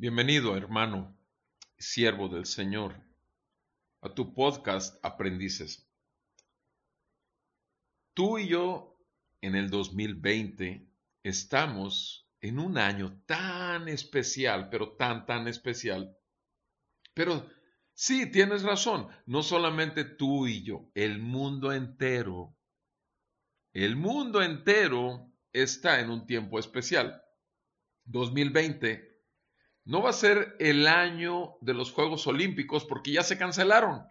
Bienvenido, hermano, siervo del Señor, a tu podcast Aprendices. Tú y yo en el 2020 estamos en un año tan especial, pero tan, tan especial. Pero sí, tienes razón, no solamente tú y yo, el mundo entero, el mundo entero está en un tiempo especial. 2020 no va a ser el año de los Juegos Olímpicos porque ya se cancelaron.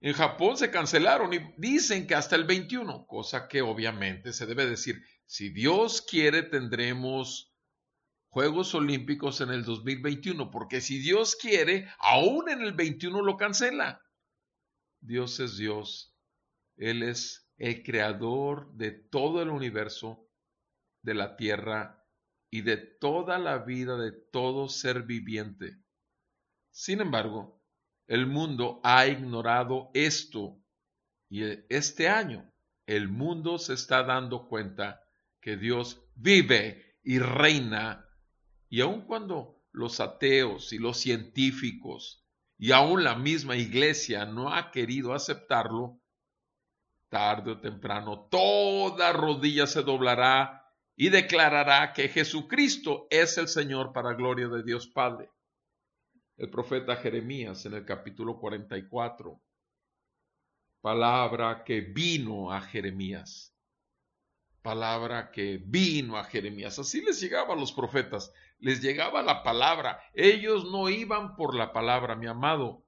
En Japón se cancelaron y dicen que hasta el 21, cosa que obviamente se debe decir, si Dios quiere tendremos Juegos Olímpicos en el 2021, porque si Dios quiere, aún en el 21 lo cancela. Dios es Dios, Él es el creador de todo el universo, de la tierra y de toda la vida de todo ser viviente. Sin embargo, el mundo ha ignorado esto y este año el mundo se está dando cuenta que Dios vive y reina y aun cuando los ateos y los científicos y aún la misma iglesia no ha querido aceptarlo, tarde o temprano toda rodilla se doblará y declarará que Jesucristo es el Señor para gloria de Dios Padre. El profeta Jeremías en el capítulo 44, palabra que vino a Jeremías, palabra que vino a Jeremías. Así les llegaba a los profetas, les llegaba la palabra. Ellos no iban por la palabra, mi amado.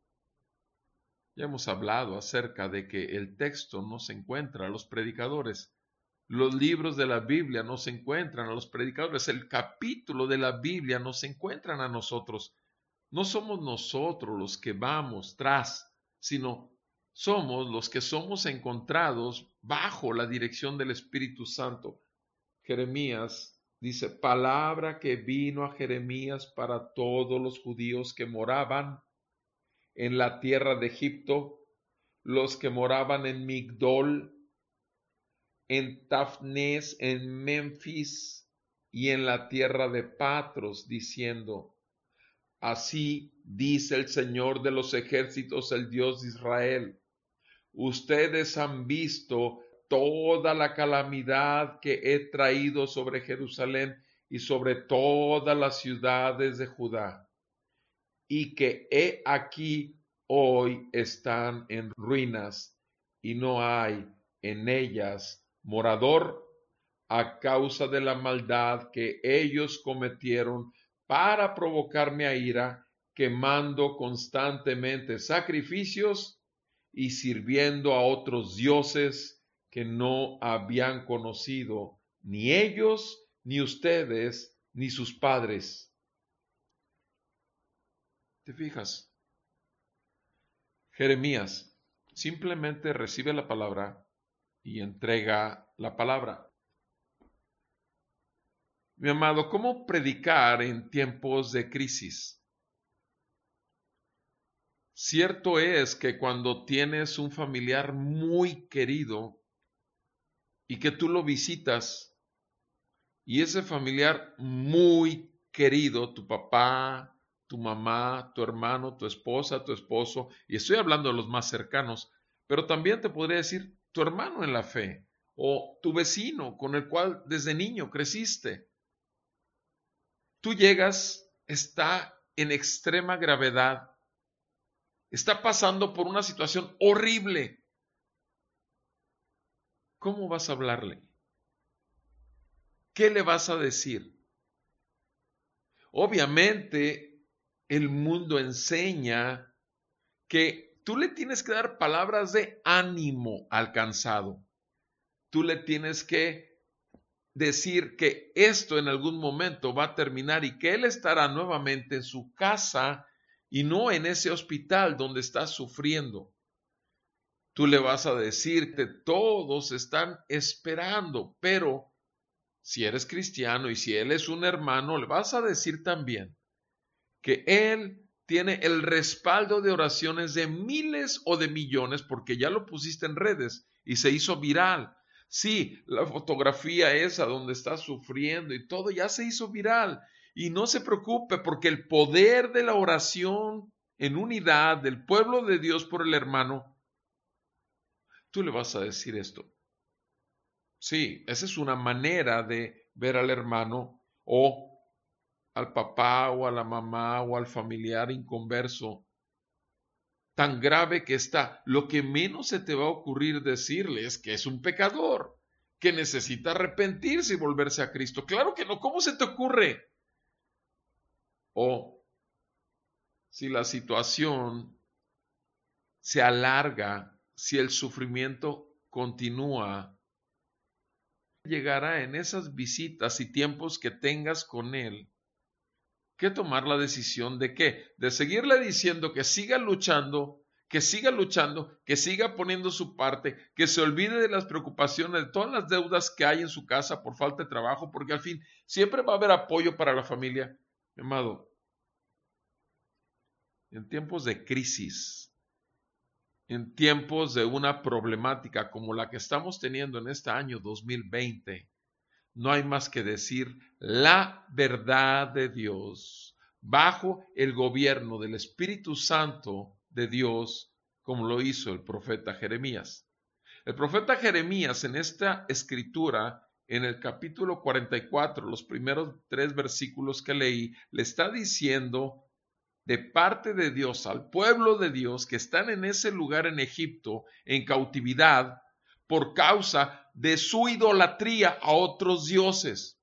Ya hemos hablado acerca de que el texto no se encuentra, los predicadores los libros de la Biblia no se encuentran a los predicadores, el capítulo de la Biblia no se encuentran a nosotros. No somos nosotros los que vamos tras, sino somos los que somos encontrados bajo la dirección del Espíritu Santo. Jeremías dice, palabra que vino a Jeremías para todos los judíos que moraban en la tierra de Egipto, los que moraban en Migdol, en Tafnes, en Memphis y en la tierra de Patros, diciendo, Así dice el Señor de los ejércitos, el Dios de Israel. Ustedes han visto toda la calamidad que he traído sobre Jerusalén y sobre todas las ciudades de Judá, y que he aquí hoy están en ruinas y no hay en ellas morador a causa de la maldad que ellos cometieron para provocarme a ira, quemando constantemente sacrificios y sirviendo a otros dioses que no habían conocido ni ellos, ni ustedes, ni sus padres. ¿Te fijas? Jeremías simplemente recibe la palabra y entrega la palabra. Mi amado, ¿cómo predicar en tiempos de crisis? Cierto es que cuando tienes un familiar muy querido y que tú lo visitas y ese familiar muy querido, tu papá, tu mamá, tu hermano, tu esposa, tu esposo, y estoy hablando de los más cercanos, pero también te podría decir tu hermano en la fe o tu vecino con el cual desde niño creciste. Tú llegas, está en extrema gravedad, está pasando por una situación horrible. ¿Cómo vas a hablarle? ¿Qué le vas a decir? Obviamente, el mundo enseña que tú le tienes que dar palabras de ánimo al cansado. Tú le tienes que decir que esto en algún momento va a terminar y que él estará nuevamente en su casa y no en ese hospital donde está sufriendo. Tú le vas a decir que todos están esperando, pero si eres cristiano y si él es un hermano, le vas a decir también que él tiene el respaldo de oraciones de miles o de millones porque ya lo pusiste en redes y se hizo viral. Sí, la fotografía esa donde está sufriendo y todo ya se hizo viral. Y no se preocupe porque el poder de la oración en unidad del pueblo de Dios por el hermano, tú le vas a decir esto. Sí, esa es una manera de ver al hermano o al papá o a la mamá o al familiar inconverso tan grave que está, lo que menos se te va a ocurrir decirle es que es un pecador, que necesita arrepentirse y volverse a Cristo. Claro que no, ¿cómo se te ocurre? O si la situación se alarga, si el sufrimiento continúa, llegará en esas visitas y tiempos que tengas con Él que tomar la decisión de qué? De seguirle diciendo que siga luchando, que siga luchando, que siga poniendo su parte, que se olvide de las preocupaciones, de todas las deudas que hay en su casa por falta de trabajo, porque al fin siempre va a haber apoyo para la familia. Mi amado, en tiempos de crisis, en tiempos de una problemática como la que estamos teniendo en este año 2020, no hay más que decir la verdad de Dios bajo el gobierno del Espíritu Santo de Dios, como lo hizo el profeta Jeremías. El profeta Jeremías en esta escritura, en el capítulo 44, los primeros tres versículos que leí, le está diciendo de parte de Dios al pueblo de Dios que están en ese lugar en Egipto, en cautividad, por causa de su idolatría a otros dioses.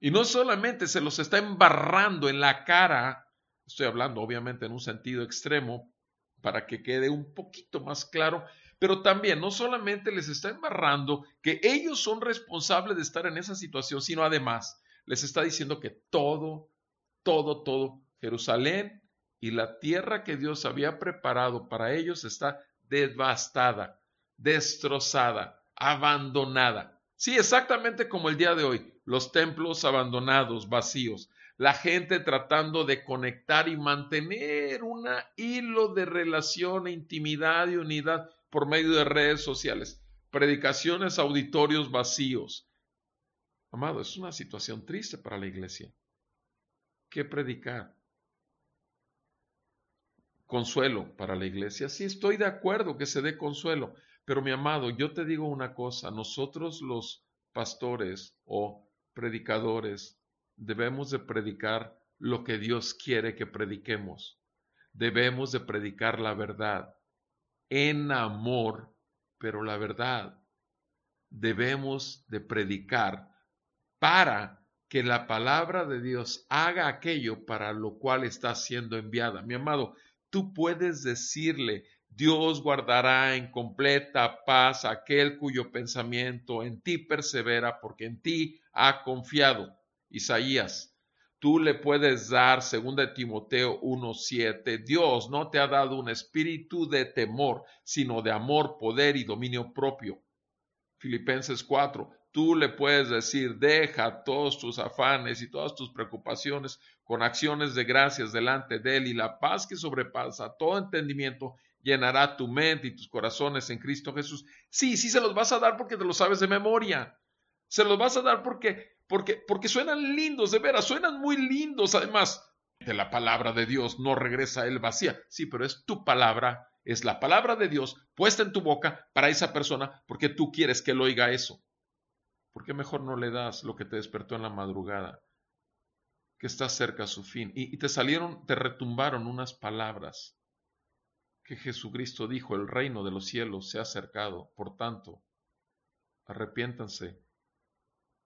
Y no solamente se los está embarrando en la cara, estoy hablando obviamente en un sentido extremo, para que quede un poquito más claro, pero también no solamente les está embarrando que ellos son responsables de estar en esa situación, sino además les está diciendo que todo, todo, todo, Jerusalén y la tierra que Dios había preparado para ellos está devastada destrozada, abandonada. Sí, exactamente como el día de hoy, los templos abandonados, vacíos, la gente tratando de conectar y mantener un hilo de relación, e intimidad y unidad por medio de redes sociales, predicaciones, auditorios vacíos. Amado, es una situación triste para la iglesia. ¿Qué predicar? Consuelo para la iglesia. Sí, estoy de acuerdo que se dé consuelo, pero mi amado, yo te digo una cosa, nosotros los pastores o predicadores debemos de predicar lo que Dios quiere que prediquemos. Debemos de predicar la verdad en amor, pero la verdad. Debemos de predicar para que la palabra de Dios haga aquello para lo cual está siendo enviada. Mi amado, tú puedes decirle, Dios guardará en completa paz aquel cuyo pensamiento en ti persevera, porque en ti ha confiado. Isaías, tú le puedes dar, según de Timoteo 1:7, Dios no te ha dado un espíritu de temor, sino de amor, poder y dominio propio. Filipenses 4, tú le puedes decir, deja todos tus afanes y todas tus preocupaciones con acciones de gracias delante de Él y la paz que sobrepasa todo entendimiento llenará tu mente y tus corazones en Cristo Jesús. Sí, sí se los vas a dar porque te lo sabes de memoria. Se los vas a dar porque, porque, porque suenan lindos, de veras, suenan muy lindos. Además, de la palabra de Dios no regresa a él vacía. Sí, pero es tu palabra, es la palabra de Dios puesta en tu boca para esa persona porque tú quieres que él oiga eso. ¿Por qué mejor no le das lo que te despertó en la madrugada? Que está cerca a su fin. Y, y te salieron, te retumbaron unas palabras que Jesucristo dijo, el reino de los cielos se ha acercado, por tanto, arrepiéntanse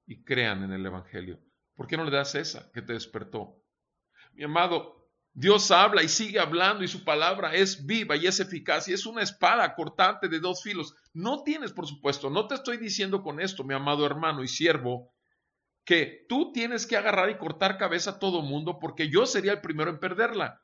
y crean en el Evangelio. ¿Por qué no le das esa que te despertó? Mi amado, Dios habla y sigue hablando y su palabra es viva y es eficaz y es una espada cortante de dos filos. No tienes, por supuesto, no te estoy diciendo con esto, mi amado hermano y siervo, que tú tienes que agarrar y cortar cabeza a todo mundo porque yo sería el primero en perderla.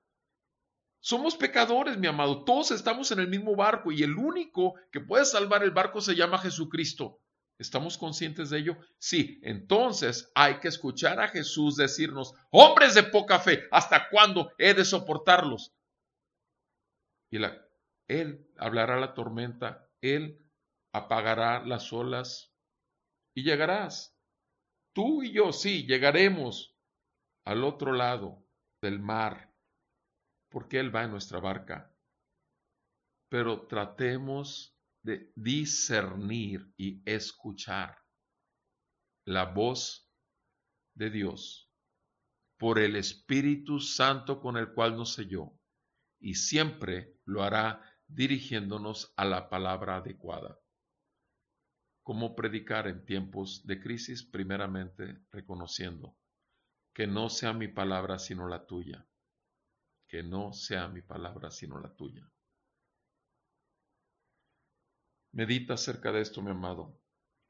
Somos pecadores, mi amado. Todos estamos en el mismo barco y el único que puede salvar el barco se llama Jesucristo. ¿Estamos conscientes de ello? Sí, entonces hay que escuchar a Jesús decirnos, hombres de poca fe, ¿hasta cuándo he de soportarlos? Y Él hablará la tormenta, Él apagará las olas y llegarás. Tú y yo sí llegaremos al otro lado del mar, porque Él va en nuestra barca. Pero tratemos de discernir y escuchar la voz de Dios por el Espíritu Santo con el cual nos selló, y siempre lo hará dirigiéndonos a la palabra adecuada cómo predicar en tiempos de crisis, primeramente reconociendo que no sea mi palabra sino la tuya, que no sea mi palabra sino la tuya. Medita acerca de esto, mi amado,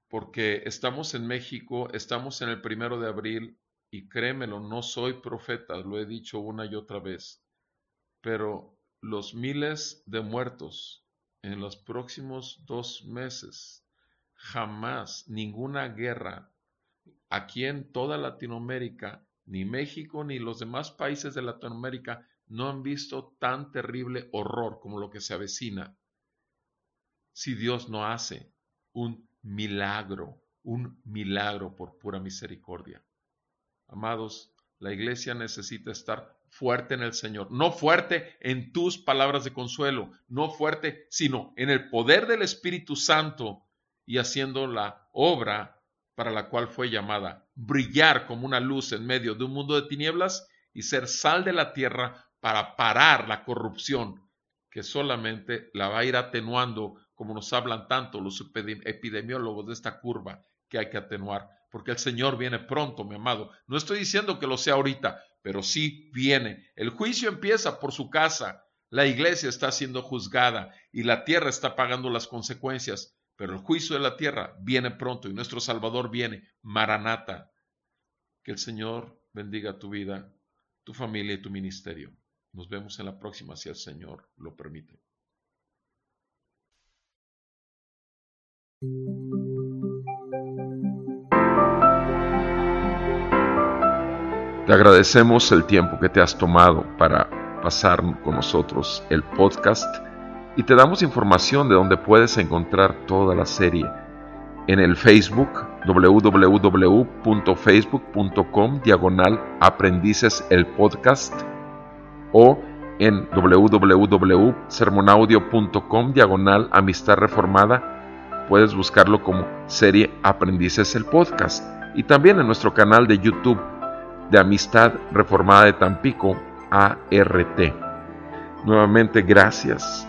porque estamos en México, estamos en el primero de abril y créemelo, no soy profeta, lo he dicho una y otra vez, pero los miles de muertos en los próximos dos meses jamás ninguna guerra aquí en toda Latinoamérica, ni México ni los demás países de Latinoamérica no han visto tan terrible horror como lo que se avecina. Si Dios no hace un milagro, un milagro por pura misericordia. Amados, la iglesia necesita estar fuerte en el Señor, no fuerte en tus palabras de consuelo, no fuerte, sino en el poder del Espíritu Santo y haciendo la obra para la cual fue llamada, brillar como una luz en medio de un mundo de tinieblas y ser sal de la tierra para parar la corrupción que solamente la va a ir atenuando, como nos hablan tanto los epidemiólogos de esta curva que hay que atenuar, porque el Señor viene pronto, mi amado. No estoy diciendo que lo sea ahorita, pero sí viene. El juicio empieza por su casa, la iglesia está siendo juzgada y la tierra está pagando las consecuencias pero el juicio de la tierra viene pronto y nuestro Salvador viene, Maranata. Que el Señor bendiga tu vida, tu familia y tu ministerio. Nos vemos en la próxima si el Señor lo permite. Te agradecemos el tiempo que te has tomado para pasar con nosotros el podcast y te damos información de donde puedes encontrar toda la serie. En el Facebook www.facebook.com diagonal aprendices el podcast o en www.sermonaudio.com diagonal amistad reformada puedes buscarlo como serie aprendices el podcast y también en nuestro canal de YouTube de Amistad Reformada de Tampico ART. Nuevamente gracias